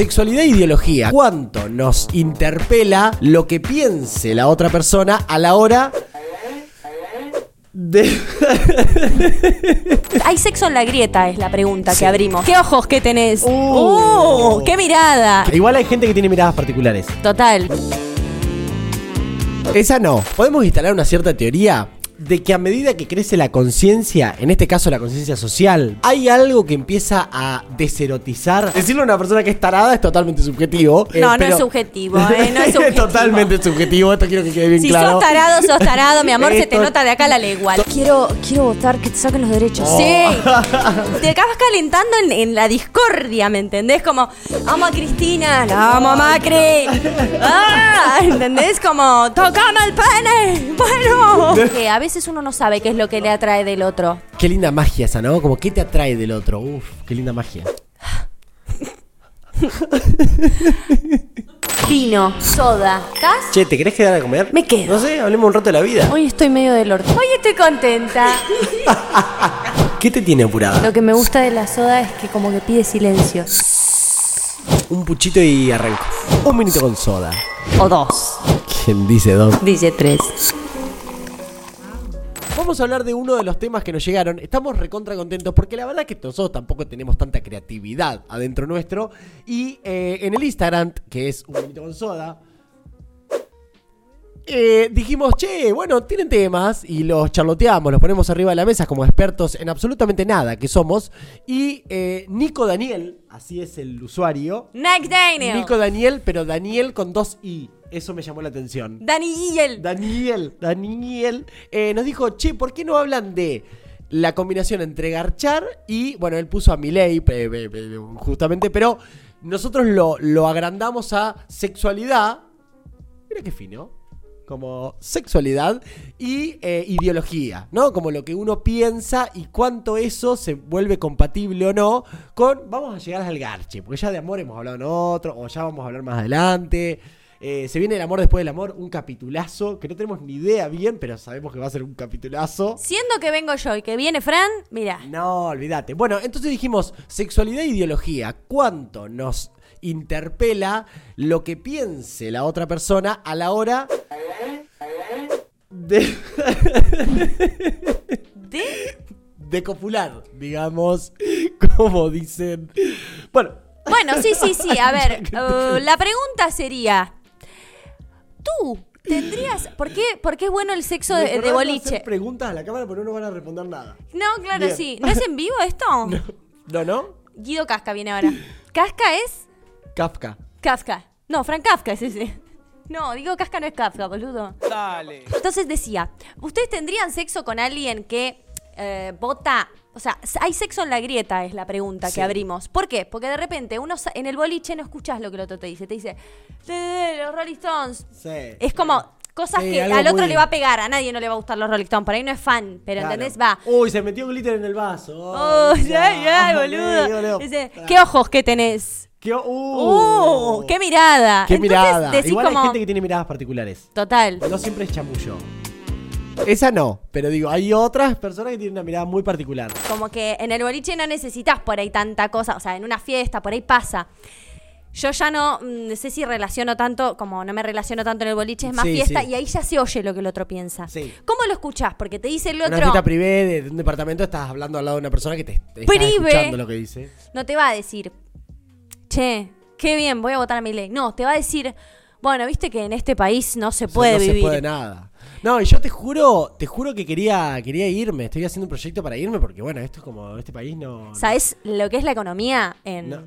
Sexualidad e ideología. ¿Cuánto nos interpela lo que piense la otra persona a la hora de... Hay sexo en la grieta, es la pregunta Sí. que abrimos. ¿Qué ojos que tenés? Uh. ¡Uh! ¡Qué mirada! Igual hay gente que tiene miradas particulares. Total. Esa no. Podemos instalar una cierta teoría de que a medida que crece la conciencia, en este caso la conciencia social, hay algo que empieza a deserotizar. Decirle a una persona que es tarada es totalmente subjetivo. eh, No, no pero- es subjetivo, eh, no es subjetivo. totalmente subjetivo, esto quiero que quede bien Si claro. sos tarado, sos tarado, mi amor, se te nota de acá la legua. Quiero, quiero votar que te saquen los derechos. Oh. Sí. Te acabas calentando en, en la discordia, ¿me entendés? Como, amo a Cristina, la amo a Macri. Ah, ¿Entendés? Como, tocame el pene. Bueno. Que a veces uno no sabe qué es lo que le atrae del otro. Qué linda magia esa, ¿no? Como qué te atrae del otro. Uf, qué linda magia. Vino, soda, ¿estás? Che, ¿te querés quedar a comer? Me quedo. No sé, hablemos un rato de la vida. Hoy estoy medio del orto. Hoy estoy contenta. ¿Qué te tiene apurada? Lo que me gusta de la soda es que como que pide silencio. Un puchito y arranco. Un minuto con soda. O dos. ¿Quién dice dos? Dice tres. Vamos a hablar de uno de los temas que nos llegaron. Estamos recontra contentos porque la verdad que nosotros tampoco tenemos tanta creatividad adentro nuestro. Y eh, en el Instagram, que es un minuto con soda, eh, dijimos, che, bueno, tienen temas y los charloteamos, los ponemos arriba de la mesa como expertos en absolutamente nada que somos. Y eh, Nico Daniel, así es el usuario. Next Daniel. Nico Daniel, pero Daniel con dos I. Eso me llamó la atención. Daniel. Daniel, Daniel, eh, nos dijo, che, ¿por qué no hablan de la combinación entre garchar y, bueno, él puso a eh, justamente, pero nosotros lo, lo agrandamos a sexualidad, mira qué fino, como sexualidad y eh, ideología, ¿no? Como lo que uno piensa y cuánto eso se vuelve compatible o no con, vamos a llegar al garche, porque ya de amor hemos hablado en otro, o ya vamos a hablar más adelante. Eh, se viene el amor después del amor, un capitulazo, que no tenemos ni idea bien, pero sabemos que va a ser un capitulazo. Siendo que vengo yo y que viene Fran, mira. No, olvídate. Bueno, entonces dijimos, sexualidad e ideología, ¿cuánto nos interpela lo que piense la otra persona a la hora de, ¿De? de copular, digamos, como dicen. Bueno, Bueno, sí, sí, sí. A ver, eh, la pregunta sería: ¿Tú tendrías. ¿Por qué, por qué es bueno el sexo de, de no boliche? hacer preguntas a la cámara, pero no van a responder nada. No, claro, Bien. sí. ¿No es en vivo esto? ¿No, no? Guido Casca viene ahora. ¿Casca es? Kafka. Kafka. No, Frank Kafka es ese. No, digo Casca no es Kafka, boludo. Dale. Entonces decía, ¿ustedes tendrían sexo con alguien que eh, vota? O sea, hay sexo en la grieta, es la pregunta Sí. que abrimos. ¿Por qué? Porque de repente uno sa- en el boliche no escuchas lo que el otro te dice. Te dice, "Eh, los Rolling Stones. Sí. Es como cosas Sí, que al otro muy- le va a pegar. A nadie no le va a gustar los Rolling Stones. Por ahí no es fan, pero Claro. ¿entendés? Va. Uy, se metió glitter en el vaso. Oh, ay, ya, boludo. Dice, Pará. ¿qué ojos que tenés? ¿Qué, uh, ¡Uh! ¡Qué mirada! ¡Qué Entonces mirada! Igual como, hay gente que tiene miradas particulares. Total. No siempre es chamullo. Esa no, pero digo, hay otras personas que tienen una mirada muy particular. Como que en el boliche no necesitas por ahí tanta cosa. O sea, en una fiesta, por ahí pasa. Yo ya no mm, sé si relaciono tanto, como no me relaciono tanto en el boliche, es más Sí, fiesta sí. y ahí ya se oye lo que el otro piensa. Sí. ¿Cómo lo escuchás? Porque te dice el En una otro, fiesta privé de, un departamento estás hablando al lado de una persona que te, te está Privé. escuchando lo que dice. no te va a decir, che, qué bien, voy a votar a mi ley. No, te va a decir, bueno, viste que en este país no se puede no vivir. se puede nada. No, y yo te juro, te juro que quería, quería irme. Estoy haciendo un proyecto para irme porque, bueno, esto es como, este país no... ¿Sabes lo que es la economía en... No.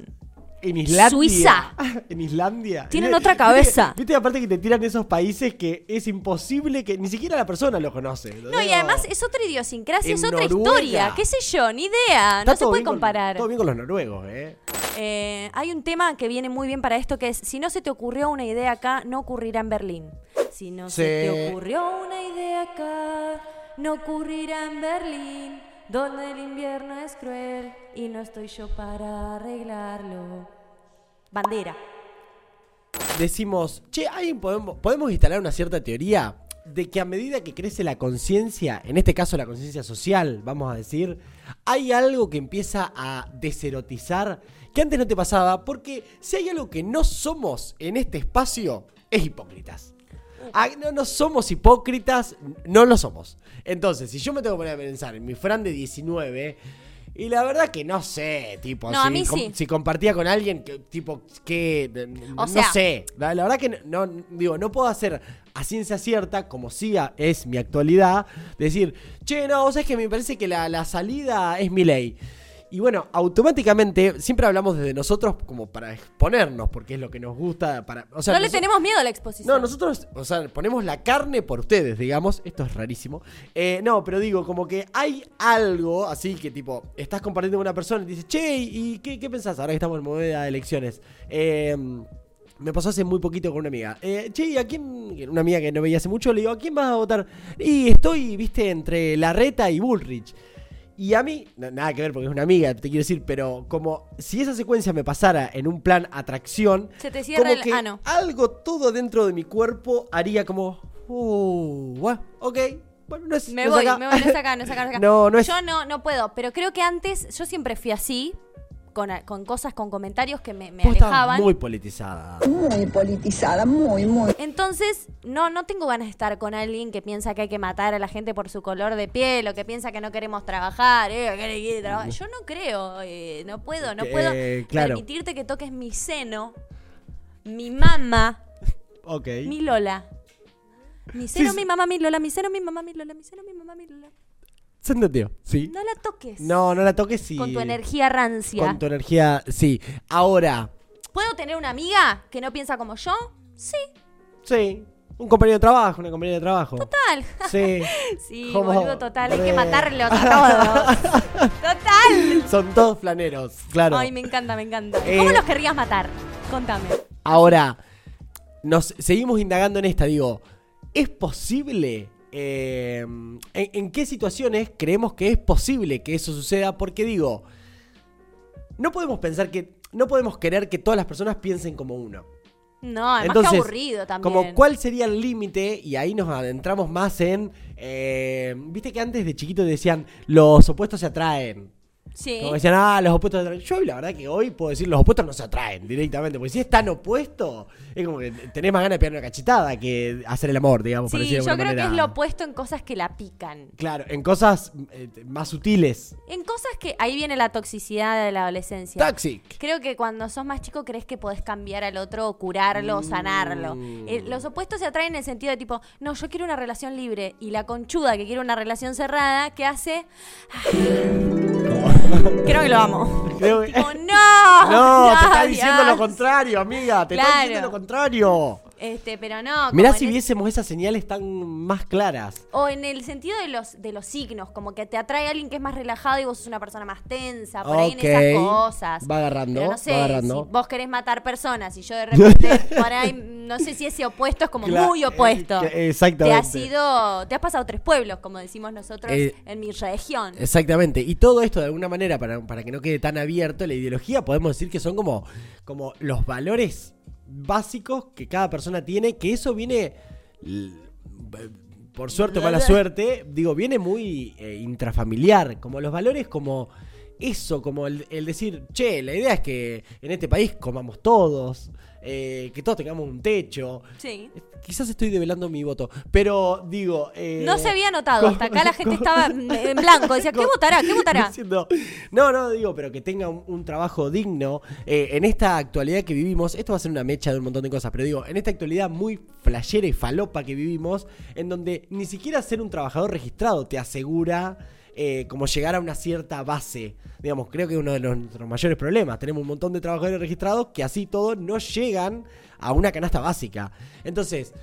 En Islandia. Suiza. En Islandia. Tienen Viste- otra cabeza. Viste, viste aparte que te tiran esos países que es imposible que ni siquiera la persona los conoce. No, y además es otra idiosincrasia, En es otra Noruega. historia. ¿Qué sé yo? Ni idea. Está No se puede con- comparar. todo bien con los noruegos, ¿eh? Eh, hay un tema que viene muy bien para esto que es, si no se te ocurrió una idea acá, no ocurrirá en Berlín. Si no se te ocurrió una idea acá, no ocurrirá en Berlín, donde el invierno es cruel y no estoy yo para arreglarlo. Bandera. Decimos, che, ¿alguien podemos, podemos instalar una cierta teoría de que a medida que crece la conciencia, en este caso la conciencia social, vamos a decir, hay algo que empieza a deserotizar que antes no te pasaba, porque si hay algo que no somos en este espacio, es hipócritas. Ah, no, no somos hipócritas, no lo somos. Entonces, si yo me tengo que poner a pensar en mi Fran de 19, y la verdad que no sé, tipo, No, si, a mí com- sí. si compartía con alguien, que, tipo, que, O no sea- sé, la, la verdad que no, no- digo, no puedo hacer a ciencia cierta, como sí a- es mi actualidad, decir, che, no, vos sabés que me parece que la, la salida es mi ley. Y bueno, automáticamente, siempre hablamos desde nosotros como para exponernos, porque es lo que nos gusta, para, o sea, no le tenemos miedo a la exposición. no, nosotros, o sea, ponemos la carne por ustedes, digamos. Esto es rarísimo. Eh, no, pero digo, como que hay algo así que, tipo, estás compartiendo con una persona y dices, che, ¿y qué, qué pensás ahora que estamos en moneda de elecciones? Eh, me pasó hace muy poquito con una amiga. Eh, che, ¿y ¿a quién? Una amiga que no veía hace mucho, le digo, ¿a quién vas a votar? Y estoy, viste, entre Larreta y Bullrich. Y a mí, na- nada que ver porque es una amiga, te quiero decir, pero como si esa secuencia me pasara en un plan atracción, Se te cierra como el que ano. algo todo dentro de mi cuerpo haría como, uh, bueno, ok, bueno, no es, Me no es voy, acá. me voy, no es acá, no es acá, no es acá. No, no es- Yo no, no puedo, pero creo que antes, yo siempre fui así, con, con cosas, con comentarios que me, me alejaban. muy politizada. muy politizada, muy, muy. Entonces, no, no tengo ganas de estar con alguien que piensa que hay que matar a la gente por su color de piel o que piensa que no queremos trabajar. eh, trabajar. Yo no creo, eh, no puedo, no puedo eh, claro. permitirte que toques mi seno, mi mamá, Ok. mi Lola. Mi seno, sí. mi mamá, mi Lola, mi seno, mi mamá, mi Lola, mi seno, mi mamá, mi Lola. ¿Se entendió? Sí. No la toques. No, no la toques sí. Con tu energía rancia. Con tu energía, sí. Ahora, ¿Puedo tener una amiga que no piensa como yo? Sí, sí. Un compañero de trabajo, una compañera de trabajo. tal. Sí. Sí, boludo, total. Hay que matarlos a todos. total. Son todos flaneros, claro. Ay, me encanta, me encanta. Eh, ¿Cómo los querrías matar? Contame. Ahora, nos seguimos indagando en esta, digo, ¿es posible? Eh, en, en qué situaciones creemos que es posible que eso suceda? Porque digo, no podemos pensar que, no podemos querer que todas las personas piensen como uno. No, además Entonces, que aburrido también. Como cuál sería el límite, y ahí nos adentramos más en, eh, viste que antes de chiquito decían, los opuestos se atraen. Sí. Como decían, ah, los opuestos se atraen. Yo la verdad que hoy puedo decir, los opuestos no se atraen directamente. Porque si es tan opuesto, es como que tenés más ganas de pegar una cachetada que hacer el amor, digamos, por Sí, decirlo de yo creo que es lo opuesto en cosas que la pican. Claro, en cosas eh, más sutiles. En cosas que. Ahí viene la toxicidad de la adolescencia. Toxic. Creo que cuando sos más chico crees que podés cambiar al otro, o curarlo, o sanarlo. Mm. Eh, los opuestos se atraen en el sentido de tipo, no, yo quiero una relación libre. Y la conchuda que quiere una relación cerrada, ¿qué hace? Creo que lo amo. Creo que- Tipo, no. No, te está diciendo lo contrario, amiga. Te está Claro. diciendo lo contrario. Este, pero no. Mirá si viésemos esas señales tan más claras. O en el sentido de los, de los signos, como que te atrae alguien que es más relajado y vos sos una persona más tensa, por ahí en esas cosas. Va agarrando, Pero no va sé, agarrando. si vos querés matar personas y yo de repente, por ahí, no sé si ese opuesto es como muy opuesto. eh, Te exactamente. has ido, te has pasado tres pueblos, como decimos nosotros Eh, en mi región. Exactamente. Y todo esto de alguna manera, para, para que no quede tan abierto, la ideología podemos decir que son como, como los valores básicos que cada persona tiene, que eso viene, por suerte o mala suerte, digo, viene muy eh, intrafamiliar, como los valores como eso, como el, el decir, che, la idea es que en este país comamos todos, eh, que todos tengamos un techo. Sí. Quizás estoy develando mi voto, pero digo... eh, No se había notado, hasta acá la gente estaba en blanco, decía, ¿qué votará? ¿Qué votará? diciendo, no, no, digo, pero que tenga un, un trabajo digno. Eh, en esta actualidad que vivimos, esto va a ser una mecha de un montón de cosas, pero digo, en esta actualidad muy flashera y falopa que vivimos, en donde ni siquiera ser un trabajador registrado te asegura eh, como llegar a una cierta base. Digamos, creo que es uno de nuestros mayores problemas. Tenemos un montón de trabajadores registrados que así todos no llegan a una canasta básica. Entonces,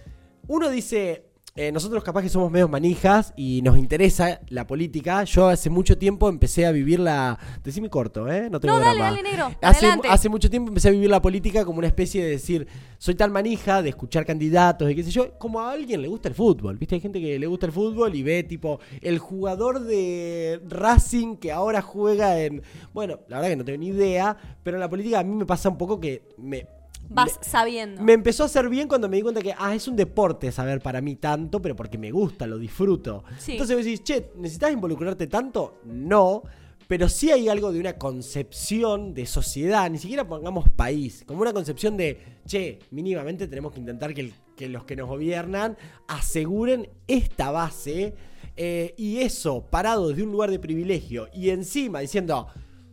uno dice, eh, nosotros capaz que somos medios manijas y nos interesa la política. Yo hace mucho tiempo empecé a vivir la... Decime corto, ¿eh? No tengo No, dale, drama. dale, negro, Hace, adelante. hace mucho tiempo empecé a vivir la política como una especie de decir, soy tan manija de escuchar candidatos y qué sé yo, como a alguien le gusta el fútbol. ¿Viste? Hay gente que le gusta el fútbol y ve tipo el jugador de Racing que ahora juega en... Bueno, la verdad que no tengo ni idea, pero en la política a mí me pasa un poco que me... Vas le- sabiendo. me empezó a hacer bien cuando me di cuenta que, ah, es un deporte saber para mí tanto, pero porque me gusta, lo disfruto. Sí. Entonces vos decís, che, ¿necesitas involucrarte tanto? No. Pero sí hay algo de una concepción de sociedad, ni siquiera pongamos país, como una concepción de, che, mínimamente tenemos que intentar que, el- que los que nos gobiernan aseguren esta base eh, y eso parado desde un lugar de privilegio y encima diciendo,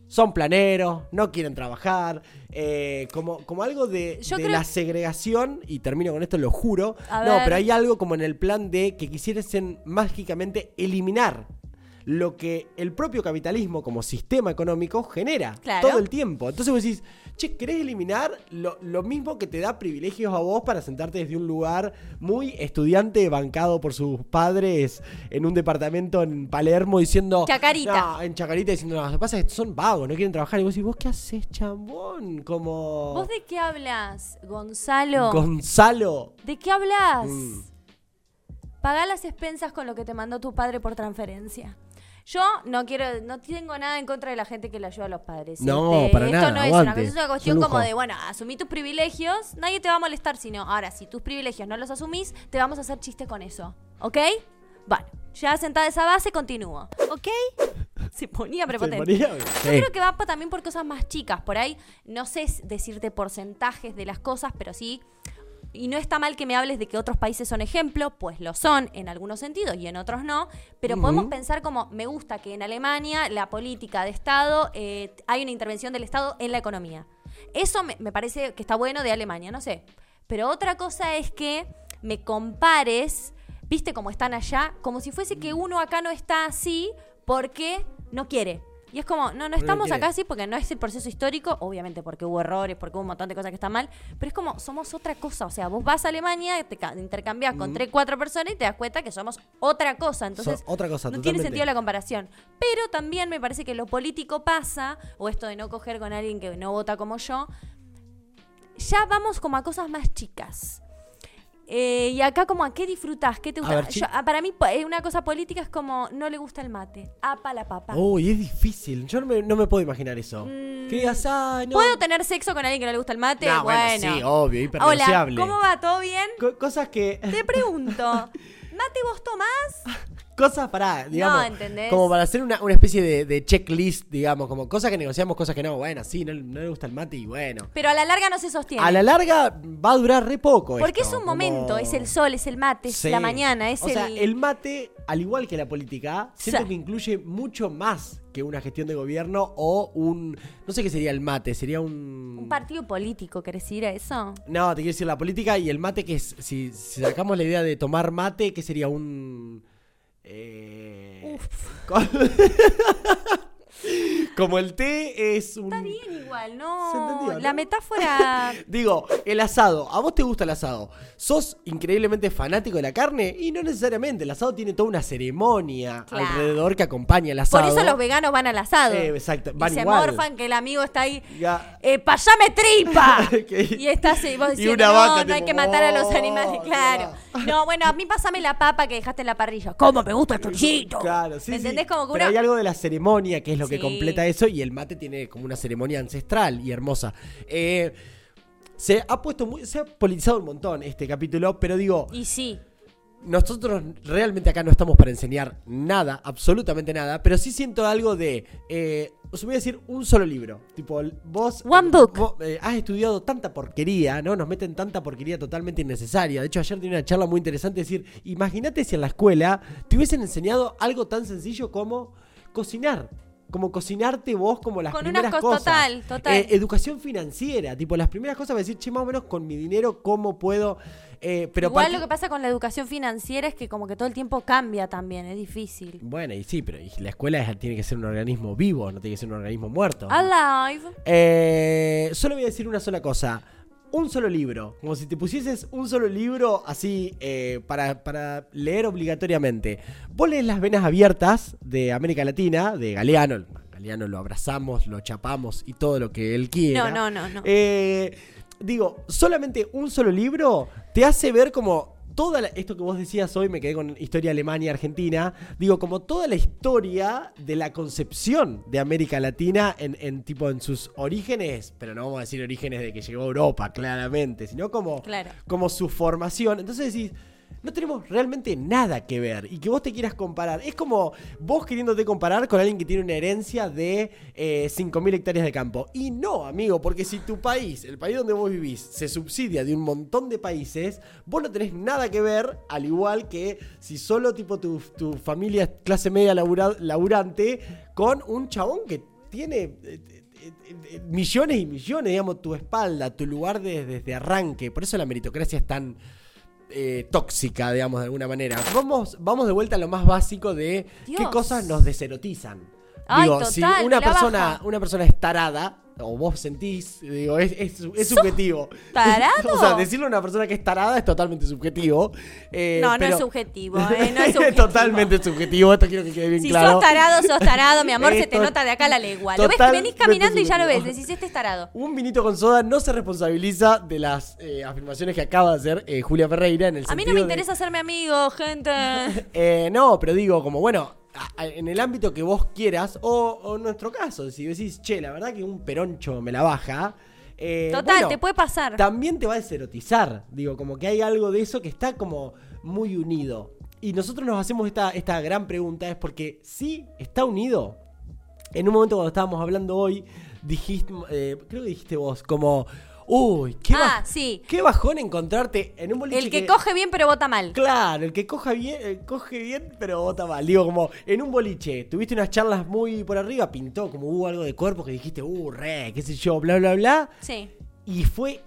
son planeros, no quieren trabajar, eh, como, como algo de, Yo de creo- la segregación, y termino con esto, lo juro. A no, ver. pero hay algo como en el plan de que quisiesen mágicamente eliminar lo que el propio capitalismo como sistema económico genera Claro. todo el tiempo. Entonces vos decís, che, ¿querés eliminar lo, lo mismo que te da privilegios a vos para sentarte desde un lugar muy estudiante bancado por sus padres en un departamento en Palermo diciendo... Chacarita. No, en Chacarita diciendo, no, lo que pasa es que son vagos, no quieren trabajar. Y vos decís, ¿vos qué haces, chambón? Como... ¿Vos de qué hablas, Gonzalo? Gonzalo. ¿De qué hablas? Mm. Pagá las expensas con lo que te mandó tu padre por transferencia. Yo no quiero, no tengo nada en contra de la gente que le ayuda a los padres. No, Este, para esto nada, no es una, aguante, cosa, es una es cuestión como de, bueno, asumí tus privilegios, nadie te va a molestar, sino, ahora, si tus privilegios no los asumís, te vamos a hacer chiste con eso. ¿Ok? Bueno, ya sentada esa base, continúo. ¿Ok? Se ponía prepotente. ponía- Yo creo que va también por cosas más chicas. Por ahí, no sé decirte porcentajes de las cosas, pero sí. Y no está mal que me hables de que otros países son ejemplo, pues lo son en algunos sentidos y en otros no. Pero podemos pensar como, me gusta que en Alemania la política de Estado, eh, hay una intervención del Estado en la economía. Eso me, me parece que está bueno de Alemania, no sé. Pero otra cosa es que me compares, viste cómo están allá, como si fuese que uno acá no está así porque no quiere. Y es como, no, no estamos acá así porque no es el proceso histórico, obviamente porque hubo errores, porque hubo un montón de cosas que están mal, pero es como, somos otra cosa. O sea, vos vas a Alemania, te ca- intercambias con tres, cuatro personas y te das cuenta que somos otra cosa. Entonces, So- otra cosa, no tiene sentido la comparación. Pero también me parece que lo político pasa, o esto de no coger con alguien que no vota como yo, ya vamos como a cosas más chicas. Eh, y acá como a qué disfrutás, qué te gusta. ver, chi- Yo- ah, para mí eh, una cosa política es como no le gusta el mate. Apa la papa. Uy, es difícil. Yo no me, no me puedo imaginar eso. Mm. Que digas, no. ¿Puedo tener sexo con alguien que no le gusta el mate? No, bueno, bueno. sí, obvio, Hola, hiperdeseable. ¿cómo va? ¿Todo bien? Co- cosas que. Te pregunto, ¿mate vos tomás? Cosas para, digamos. ¿entendés? Como para hacer una, una especie de, de checklist, digamos. Como cosas que negociamos, cosas que no. Bueno, sí, no, no le gusta el mate y bueno. Pero a la larga no se sostiene. A la larga va a durar re poco. Porque esto, es un como- momento, es el sol, es el mate, es Sí. la mañana, es o el... sea, el mate, al igual que la política, siento que incluye mucho más que una gestión de gobierno o un. No sé qué sería el mate, sería un. Un partido político, ¿querés decir a eso? No, te quiero decir la política y el mate, que es. Si, si sacamos la idea de tomar mate, que sería un. Eh, co- Como el té es un. Está bien igual, Se ¿no? entendió, ¿no? La metáfora... Digo, el asado. ¿A vos te gusta el asado? ¿Sos increíblemente fanático de la carne? Y no necesariamente. El asado tiene toda una ceremonia Claro. alrededor que acompaña el asado. Por eso los veganos van al asado. Eh, exacto, Y van se igual. morfan que el amigo está ahí... Ya. ¡Eh, payame tripa! Y estás y vos y diciendo, una no, vaca no hay que matar a los "Oh, animales, claro. No, bueno, a mí pásame la papa que dejaste en la parrilla. ¿Cómo me gusta el? Claro, sí, ¿Me sí. entendés? Como que Pero uno- hay algo de la ceremonia que es lo que Sí. completa eso y el mate tiene como una ceremonia ancestral y hermosa. Eh, se ha puesto muy, se ha politizado un montón este capítulo, pero digo, Y sí, nosotros realmente acá no estamos para enseñar nada, absolutamente nada, pero sí siento algo de, eh, os voy a decir un solo libro, tipo, vos, One book. vos, eh, has estudiado tanta porquería, ¿no? Nos meten tanta porquería totalmente innecesaria. De hecho, ayer tenía una charla muy interesante, decir, imagínate si en la escuela te hubiesen enseñado algo tan sencillo como cocinar. Como cocinarte vos como las Con unas primeras cos- cosas. total, total. Eh, educación financiera, tipo las primeras cosas, va a decir, che, más o menos con mi dinero, ¿cómo puedo? Eh, pero igual lo que pasa con la educación financiera es que como que todo el tiempo cambia también, es difícil. Bueno, y sí, pero la escuela es- tiene que ser un organismo vivo, no tiene que ser un organismo muerto. Alive. Eh, solo voy a decir una sola cosa. Un solo libro. Como si te pusieses un solo libro así eh, para, para leer obligatoriamente. Vos lees Las Venas Abiertas de América Latina, de Galeano. Galeano lo abrazamos, lo chapamos y todo lo que él quiera. No, no, no, no. Eh, digo, solamente un solo libro te hace ver como toda la- esto que vos decías hoy, me quedé con historia Alemania, Argentina, digo, como toda la historia de la concepción de América Latina en, en tipo en sus orígenes, pero no vamos a decir orígenes de que llegó a Europa, claramente, sino como, Claro. como su formación. Entonces decís, no tenemos realmente nada que ver. Y que vos te quieras comparar. Es como vos queriéndote comparar con alguien que tiene una herencia de eh, 5.000 hectáreas de campo. Y no, amigo, porque si tu país, el país donde vos vivís, se subsidia de un montón de países, vos no tenés nada que ver, al igual que si solo tipo tu, tu familia es clase media labura- laburante, con un chabón que tiene... eh, eh, eh, millones y millones, digamos, tu espalda, tu lugar de- desde arranque. Por eso la meritocracia es tan eh, tóxica, digamos, de alguna manera. Vamos, vamos de vuelta a lo más básico de qué cosas nos deserotizan. Ay, digo, total, si una persona, baja. una persona es tarada, o vos sentís, digo, es, es, es subjetivo. tarado? o sea, decirle a una persona que es tarada es totalmente subjetivo. eh, No, no es subjetivo, eh, no es subjetivo. totalmente subjetivo, esto quiero que quede bien Si claro. sos tarado, sos tarado, mi amor, se te nota de acá la legua. Lo ves, venís caminando y ya lo ves, decís, este es tarado. Un vinito con soda no se responsabiliza de las eh, afirmaciones que acaba de hacer eh, Julia Ferreira en el A mí no me de- interesa hacerme amigo, gente. No, pero digo, como bueno, en el ámbito que vos quieras, o, o en nuestro caso, si decís, che, la verdad que un peroncho me la baja. eh, Total, bueno, te puede pasar. También te va a deserotizar. Digo, como que hay algo de eso que está como muy unido. Y nosotros nos hacemos esta, esta gran pregunta, es porque sí está unido. En un momento cuando estábamos hablando hoy, dijiste, eh, creo que dijiste vos, como, uy, qué, Ah, sí. qué bajón encontrarte en un boliche El que coge bien pero vota mal. Claro, el que coja bien, eh, coge bien, pero vota mal. Digo, como en un boliche, tuviste unas charlas muy por arriba, pintó, como hubo algo de cuerpo que dijiste, uh, re, qué sé yo, bla, bla, bla. Sí. Y fue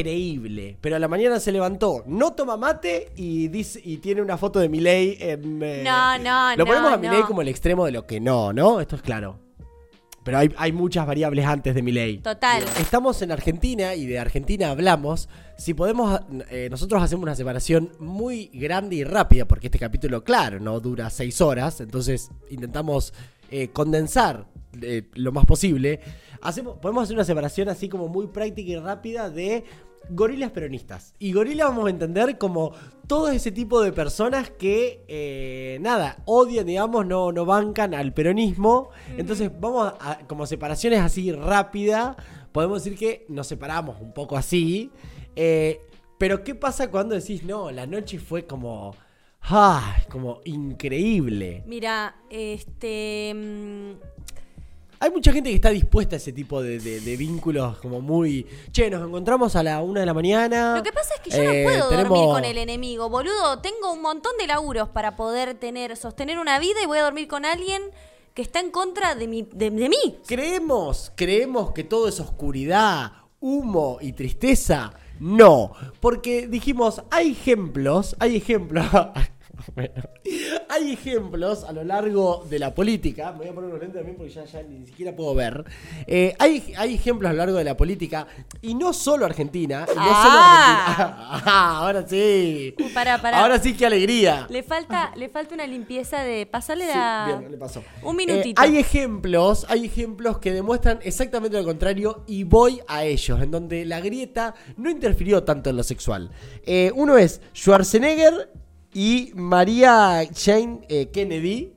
increíble. Pero a la mañana se levantó, no toma mate y dice y tiene una foto de Milei en. eh, No, no, Lo ponemos no, a Milei no. como el extremo de lo que no, ¿no? Esto es claro. Pero hay, hay muchas variables antes de Milei. Total. Estamos en Argentina y de Argentina hablamos. Si podemos, eh, nosotros hacemos una separación muy grande y rápida, porque este capítulo, claro, no dura seis horas, entonces intentamos eh, condensar eh, lo más posible. Hacemos, podemos hacer una separación así como muy práctica y rápida de gorilas peronistas. Y gorilas vamos a entender como todo ese tipo de personas que, eh, nada, odian, digamos, no, no bancan al peronismo. Entonces vamos a, a- como separaciones así rápida, podemos decir que nos separamos un poco así. Eh, pero ¿qué pasa cuando decís, no, la noche fue como... Ah, como increíble. Mira, este. Hay mucha gente que está dispuesta a ese tipo de, de- de vínculos como muy... Che, nos encontramos a la una de la mañana. Lo que pasa es que yo Eh, no puedo tenemos- dormir con el enemigo, boludo. Tengo un montón de laburos para poder tener, sostener una vida y voy a dormir con alguien que está en contra de, mi, de, de mí. ¿Creemos, creemos que todo es oscuridad, humo y tristeza? No, porque dijimos, hay ejemplos, hay ejemplos... Bueno, hay ejemplos a lo largo de la política. Me voy a poner unos lentes también porque ya, ya ni siquiera puedo ver. Eh, hay, hay ejemplos a lo largo de la política y no solo Argentina. y no Ah. solo Argentina. Ah, ahora sí. Uh, pará, pará. Ahora sí, qué alegría. Le falta, le falta una limpieza de. Pasarle Sí, la. bien, le pasó. Un Eh, minutito. hay ejemplos, hay ejemplos que demuestran exactamente lo contrario y voy a ellos, en donde la grieta no interfirió tanto en lo sexual. Eh, uno es Schwarzenegger y María Jane eh, Kennedy,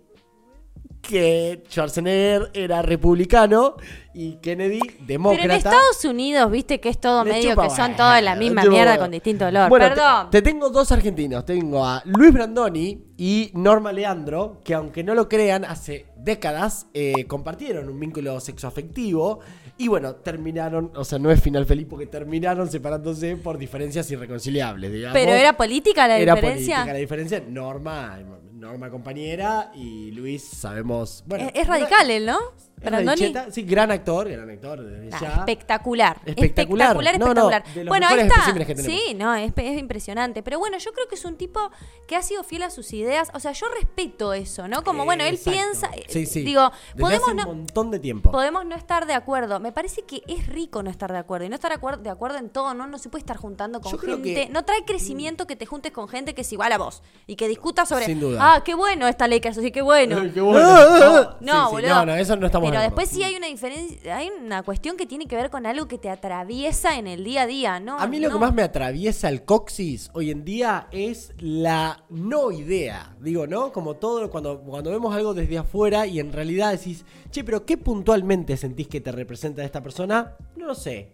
que Schwarzenegger era republicano y Kennedy demócrata. Pero en Estados Unidos, viste que es todo Le medio chupa que son todos la misma chupa mierda con distinto olor. Bueno, te- Perdón. Te, tengo dos argentinos. Tengo a Luis Brandoni y Norma Leandro, que aunque no lo crean, hace décadas eh, compartieron un vínculo sexoafectivo. Y bueno, terminaron, o sea, no es final feliz porque terminaron separándose por diferencias irreconciliables, digamos. Pero era política la Era diferencia. política la diferencia. Norma, Norma compañera y Luis sabemos. Bueno, es, es radical él, ¿no? Brandoni. sí, gran actor, gran actor Nah, ya. espectacular. Espectacular. Espectacular, No, no, espectacular. de los bueno, ahí está. que. Sí, no, es, es impresionante. Pero bueno, yo creo que es un tipo que ha sido fiel a sus ideas. O sea, yo respeto eso, ¿no? Como, bueno, él Exacto. piensa. eh, Sí, sí. Digo, Desde podemos hace no. un montón de tiempo. Podemos no estar de acuerdo. Me parece que es rico no estar de acuerdo. Y no estar de acuerdo, de acuerdo en todo, ¿no? No se puede estar juntando con Yo creo gente. que- No trae crecimiento que te juntes con gente que es igual a vos. Y que discutas sobre. Sin duda. Ah, qué bueno esta ley que hace, sí, qué bueno. Qué bueno. No, Sí, sí, boludo. No, no, eso no estamos Pero de después sí hay una diferencia, hay una cuestión que tiene que ver con algo que te atraviesa en el día a día, ¿no? A mí lo no. que más me atraviesa el coxis hoy en día es la no idea. Digo, ¿no? Como todo, cuando, cuando vemos algo desde afuera y en realidad decís, che, pero ¿qué puntualmente sentís que te representa esta persona? No lo sé.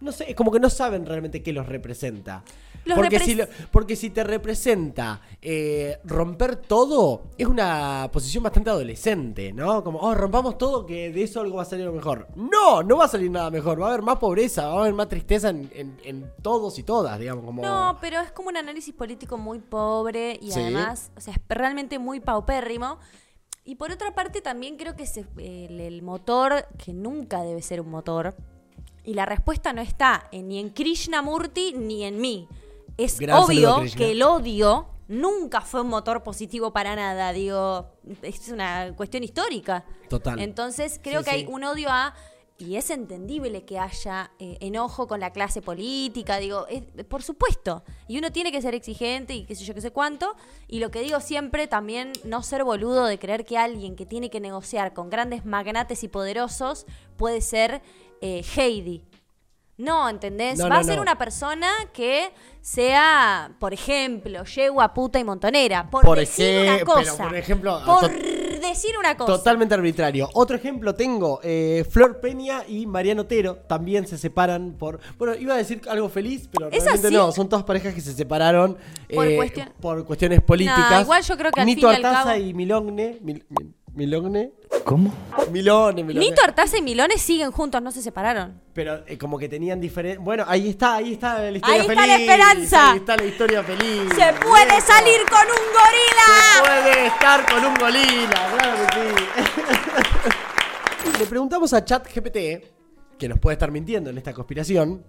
No sé, es como que no saben realmente qué los representa. Los porque, si lo- porque si te representa eh, romper todo, es una posición bastante adolescente, ¿no? Como, oh, rompamos todo, que de eso algo va a salir mejor. No, no va a salir nada mejor. Va a haber más pobreza, va a haber más tristeza en, en- en todos y todas, digamos. Como... No, pero es como un análisis político muy pobre y Sí. además, o sea, es realmente muy paupérrimo. Y por otra parte, también creo que se- el, el motor, que nunca debe ser un motor, y la respuesta no está en- ni en Krishnamurti ni en mí. Es Gran obvio que el odio nunca fue un motor positivo para nada. Digo, es una cuestión histórica. Total. Entonces creo Sí, que hay un odio a... Y es entendible que haya eh, enojo con la clase política, digo, es- por supuesto. Y uno tiene que ser exigente y qué sé yo, qué sé cuánto. Y lo que digo siempre, también no ser boludo de creer que alguien que tiene que negociar con grandes magnates y poderosos puede ser eh, Heidi. No, ¿entendés? No, Va no, a ser no. una persona que sea, por ejemplo, yegua, puta y montonera. Por, Por decir ej- una pero cosa. por ejemplo, Por decir una cosa. Totalmente arbitrario. Otro ejemplo tengo, eh, Flor Peña y Mariano Otero también se separan por... Bueno, iba a decir algo feliz, pero ¿Es realmente así? no, son todas parejas que se separaron Por eh, por cuestiones políticas. Igual yo creo que al Nito fin y al Artaza cabo- y Milogne... Mil- Mil- Milogne... ¿Cómo? Milone, Milone. Nito Artaza y Milones siguen juntos, no se separaron. Pero eh, como que tenían diferentes... Bueno, ahí está, ahí está la historia Ahí feliz. está la esperanza. Ahí está la historia feliz. ¡Se puede salir con un Se gorila! puede estar con un gorila, claro que sí. Le preguntamos a ChatGPT, que nos puede estar mintiendo en esta conspiración,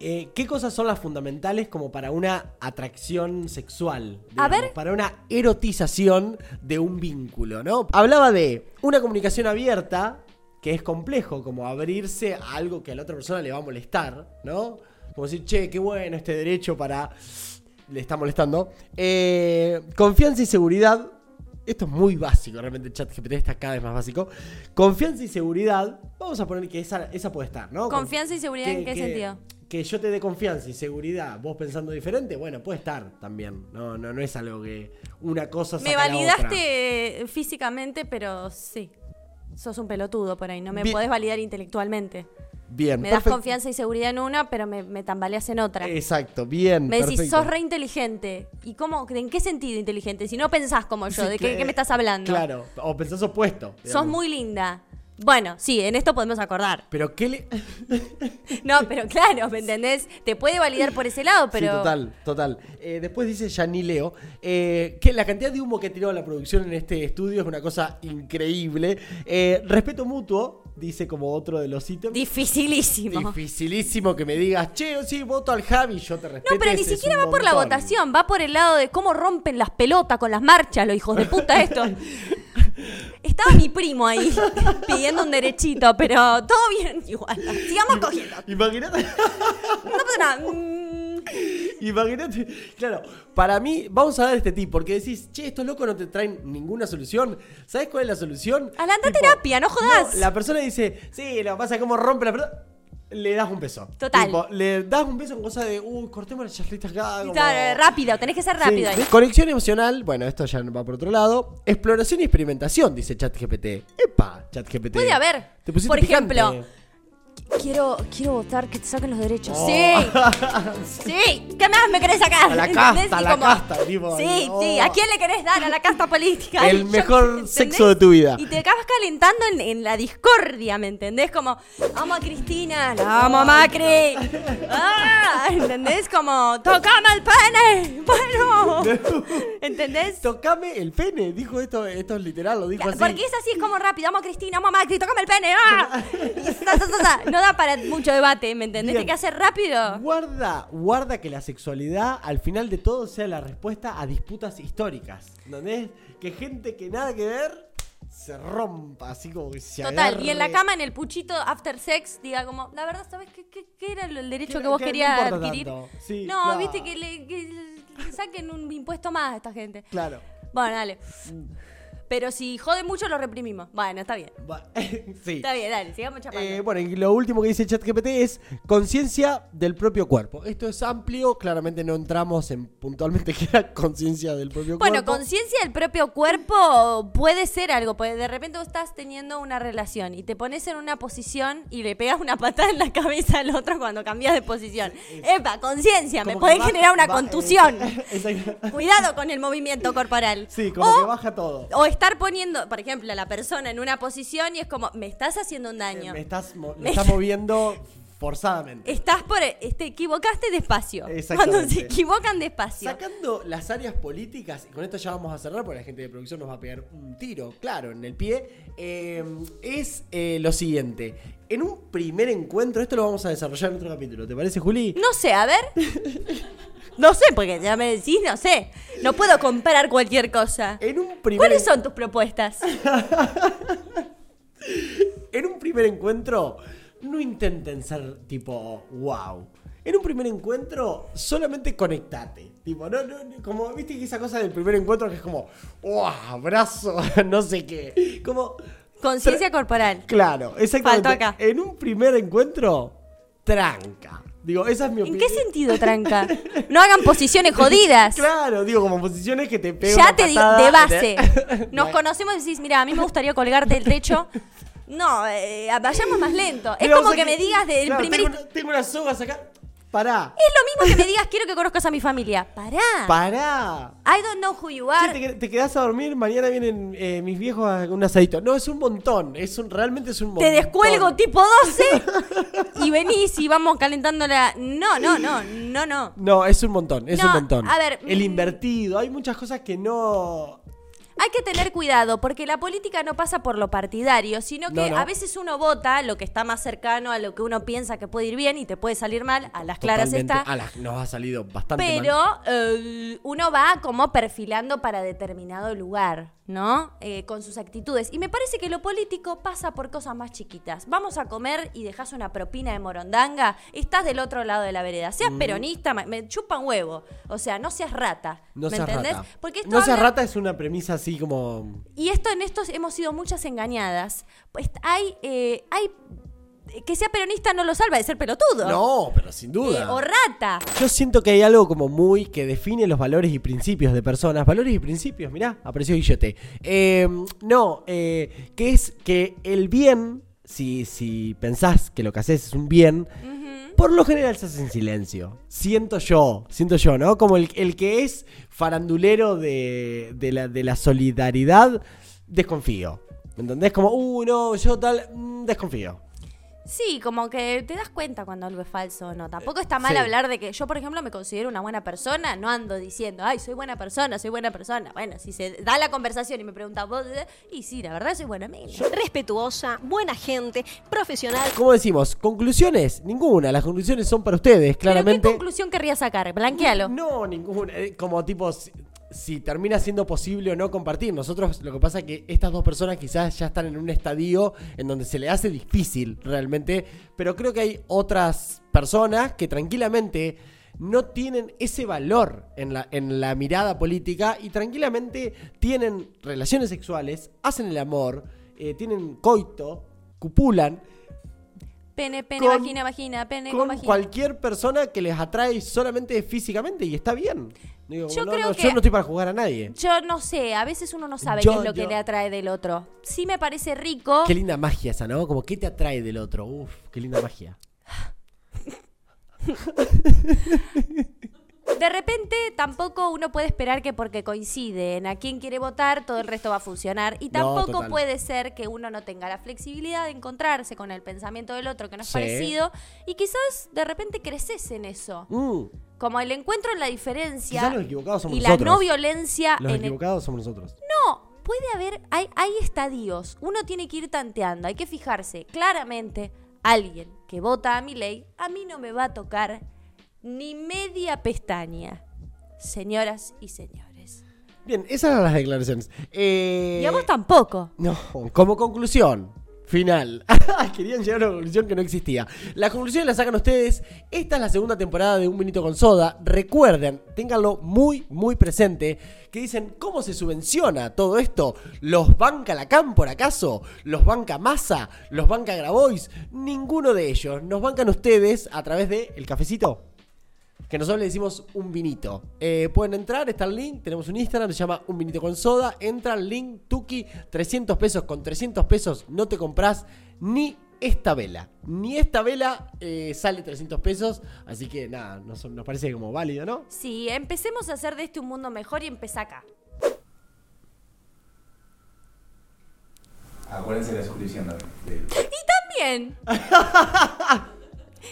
eh, ¿qué cosas son las fundamentales como para una atracción sexual? A ver. Para una erotización de un vínculo, ¿no? Hablaba de una comunicación abierta, que es complejo, como abrirse a algo que a la otra persona le va a molestar, ¿no? Como decir, che, qué bueno este derecho para le está molestando. Eh, confianza y seguridad. Esto es muy básico, realmente el chat GPT está cada vez más básico. Confianza y seguridad. Vamos a poner que esa, esa puede estar, ¿no? Confianza y seguridad, ¿en qué sentido? Que yo te dé confianza y seguridad, vos pensando diferente, bueno, puede estar también. No, no, no es algo que una cosa Me saca la otra. validaste físicamente, pero sí. Sos un pelotudo por ahí, no me Bien. podés validar intelectualmente. Bien, Me das perfecto. confianza y seguridad en una, pero me, me tambaleas en otra. Exacto, bien. me decís, perfecto. sos re inteligente. ¿Y cómo? ¿En qué sentido inteligente? Si no pensás como yo, Sí, ¿de qué, me estás hablando? Claro, o pensás opuesto. Sos muy linda. Bueno, sí, en esto podemos acordar. Pero qué le. No, pero claro, ¿me entendés? Te puede validar por ese lado, pero. Sí, total, total. Eh, después dice Yani Leo eh, que la cantidad de humo que ha tirado la producción en este estudio es una cosa increíble. Eh, respeto mutuo, dice como otro de los ítems. Dificilísimo. Dificilísimo que me digas, che, sí, voto al Javi, yo te respeto. No, pero ni siquiera va por la votación, va por el lado de cómo rompen las pelotas con las marchas, los hijos de puta estos. Estaba mi primo ahí pidiendo un derechito, pero todo bien igual. Sigamos cogiendo. Imagínate. No pasa nada. Mm, Imagínate, claro, para mí, vamos a dar este tip, porque decís, che, estos locos no te traen ninguna solución. ¿Sabes cuál es la solución? Anda a terapia, no jodas. la persona dice, sí, lo que pasa es como rompe la pelota. Le das un beso. Total. Tipo, le das un beso en cosa de, uy, cortemos las charlitas acá. como- Claro, rápido, tenés que ser rápido Sí. ahí. Conexión emocional, bueno, esto ya va por otro lado. Exploración y experimentación, dice ChatGPT. Epa, ChatGPT. Puede haber. Te pusiste Por picante. ejemplo, Quiero, quiero votar que te saquen los derechos. Oh. Sí. Sí. ¿Qué más me querés sacar? A la casta, a la casta, tipo, Sí, sí. oh. ¿A quién le querés dar? A la casta política. El Yo- mejor ¿entendés? sexo de tu vida. Y te acabas calentando en, en la discordia, ¿me entendés? Como, amo a Cristina, la amo a Macri. Ah, ¿Entendés? Como, tocame el pene. Bueno. ¿Entendés? Tocame el pene, dijo esto, esto es literal, lo dijo así. Porque es así, es como rápido. Amo a Cristina, amo a Macri, tocame el pene. ¡ah! No da para mucho debate, ¿me entendés? Bien. Hay que hacer rápido. Guarda, guarda que la sexualidad al final de todo sea la respuesta a disputas históricas. ¿Entendés? Que gente que nada que ver se rompa, así como que se Total, y en la cama, en el puchito after sex, diga como, la verdad, ¿sabes qué, qué- qué era el derecho Que- vos que no querías importa adquirir? Sí, no, claro. viste que le, que le saquen un impuesto más a esta gente. Claro. Bueno, dale. Pero si jode mucho, lo reprimimos. Bueno, está bien. Va- sí. Está bien, dale, sigamos chapando. Eh, bueno, y lo último que dice ChatGPT es conciencia del propio cuerpo. Esto es amplio, claramente no entramos en puntualmente qué era conciencia del propio Bueno, cuerpo. conciencia del propio cuerpo puede ser algo, porque de repente vos estás teniendo una relación y te pones en una posición y le pegas una patada en la cabeza al otro cuando cambias de posición. Epa, conciencia, me Como generar una contusión. Exacto. Cuidado con el movimiento corporal. Sí, como o, que baja todo. o estar poniendo, por ejemplo, a la persona en una posición y es como, me estás haciendo un daño. Me estás, mo- Me- me estás moviendo forzadamente. Estás por. Te equivocaste despacio. Exactamente. Cuando se equivocan despacio. Sacando las áreas políticas, y con esto ya vamos a cerrar porque la gente de producción nos va a pegar un tiro, claro, en el pie, eh, es eh, lo siguiente. En un primer encuentro, esto lo vamos a desarrollar en otro capítulo, ¿te parece, Juli? No sé, a ver. No sé, porque ya me decís, no sé. No puedo comprar cualquier cosa. En un primer, ¿Cuáles son tus propuestas? en un primer encuentro, no intenten ser tipo, wow. En un primer encuentro, solamente conectate. Tipo, no, no, como, viste que esa cosa del primer encuentro que es como, wow, abrazo, no sé qué. Como, Conciencia corporal. Claro, exactamente. Faltó acá. En un primer encuentro, tranca. Digo, esa es mi ¿En opinión. qué sentido, tranca? No hagan posiciones jodidas. Claro, digo, como posiciones que te pegan Ya una te digo, de base. de- Nos conocemos y decís, mira, a mí me gustaría colgarte del techo. No, eh, vayamos más lento. Es como que me digas del claro, primer... Tengo, una- tengo unas sogas acá. Pará. Es lo mismo que me digas, quiero que conozcas a mi familia. Pará. Pará. I don't know who you Che, are. te, te quedás a dormir, mañana vienen eh, mis viejos a un asadito. No, es un montón. Es un, realmente es un montón. Te descuelgo tipo 12 y venís y vamos calentando la... No, no, no, no, no. No, es un montón, es No, un montón. a ver, El mm. invertido, hay muchas cosas que no. Hay que tener cuidado porque la política no pasa por lo partidario, sino que No, no. a veces uno vota lo que está más cercano a lo que uno piensa que puede ir bien y te puede salir mal, a las claras Totalmente- está. A las- nos ha salido bastante mal. Pero eh, uno va como perfilando para determinado lugar, ¿no? Eh, con sus actitudes. Y me parece que lo político pasa por cosas más chiquitas. Vamos a comer y dejas una propina de morondanga, estás del otro lado de la vereda. Seas peronista, me, me chupa un huevo. O sea, no seas rata. No ¿Me seas entendés? rata. Porque esto no seas rata es una premisa así como. y esto en estos hemos sido muchas engañadas. Pues hay, eh, hay que sea peronista no lo salva de ser pelotudo. No, pero sin duda. Eh, o rata. Yo siento que hay algo como muy que define los valores y principios de personas. Valores y principios, mirá, apareció Guillote. Eh, no, eh, que es que el bien, si, si pensás que lo que haces es un bien, por lo general se hace en silencio. Siento yo, siento yo, ¿no? Como el, que es farandulero de, de la, de la solidaridad, desconfío. ¿Me entendés? Como, uh, no, yo tal, mm, desconfío. Sí, como que te das cuenta cuando algo es falso o no. Tampoco está mal Sí. hablar de que yo, por ejemplo, me considero una buena persona. No ando diciendo, ay, soy buena persona, soy buena persona. Bueno, si se da la conversación y me pregunta vos, y sí, la verdad soy buena amiga. respetuosa, buena gente, profesional. ¿Cómo decimos? ¿Conclusiones? Ninguna. Las conclusiones son para ustedes, ¿Pero qué claramente. conclusión querría sacar? Blanquealo. No, ninguna. Eh, Como tipo, si, termina siendo posible o no compartir. Nosotros lo que pasa es que estas dos personas quizás ya están en un estadio en donde se le hace difícil realmente. Pero creo que hay otras personas que tranquilamente no tienen ese valor en la, en la mirada política y tranquilamente tienen relaciones sexuales, hacen el amor, eh, tienen coito, cupulan Pene, pene, Con- vagina, vagina, pene con, con vagina. cualquier persona que les atrae solamente físicamente y está bien. Digo, Yo no, creo no, que- yo no estoy para jugar a nadie. Yo no sé, a veces uno no sabe Yo- qué es lo que le atrae del otro. Sí me parece rico. Qué linda magia esa, ¿no? Como qué te atrae del otro. Uf, qué linda magia. De repente tampoco uno puede esperar que porque coinciden a quién quiere votar, todo el resto va a funcionar. Y tampoco puede ser que uno no tenga la flexibilidad de encontrarse con el pensamiento del otro que no es Sí. parecido. Y quizás de repente creces en eso. Mm, Como el encuentro en la diferencia Quizás los equivocados somos y la nosotros. no violencia los en el equivocados somos nosotros. No, puede haber, hay, hay estadios. Uno tiene que ir tanteando, hay que fijarse. Claramente, alguien que vota a mi ley, a mí no me va a tocar ni media pestaña. Señoras y señores. Bien, esas eran las declaraciones. Eh, Y a vos tampoco. No, como conclusión. Final. Querían llegar a una conclusión que no existía. La conclusión la sacan ustedes. Esta es la segunda temporada de Un Minuto con Soda. Recuerden, ténganlo muy, muy presente. Que dicen, ¿cómo se subvenciona todo esto? ¿Los banca la por acaso? ¿Los banca Massa? ¿Los banca Grabois? Ninguno de ellos. Nos bancan ustedes a través de cafecito que nosotros le decimos un vinito. Eh, pueden entrar, está el link, tenemos un Instagram, se llama un vinito con soda. Entra el link, Tuki, 300 pesos. Con 300 pesos no te compras ni esta vela. Ni esta vela eh, sale 300 pesos. Así que nada, nos, nos parece como válido, ¿no? Sí, empecemos a hacer de este un mundo mejor y empezá acá. Acuérdense de la suscripción también. del- Y también.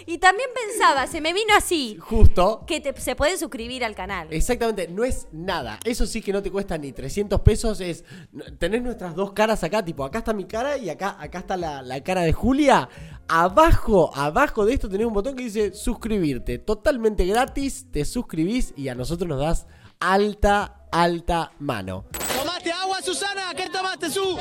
y también pensaba, se me vino así, Justo. que te- se pueden suscribir al canal. Exactamente, no es nada. Eso sí que no te cuesta ni 300 pesos. Es tenés nuestras dos caras acá, tipo, acá está mi cara y acá, acá está la, la cara de Julia. Abajo, abajo de esto tenés un botón que dice suscribirte. Totalmente gratis, te suscribís y a nosotros nos das alta, alta mano. ¿Tomaste agua, Susana? ¿Qué tomaste, Su?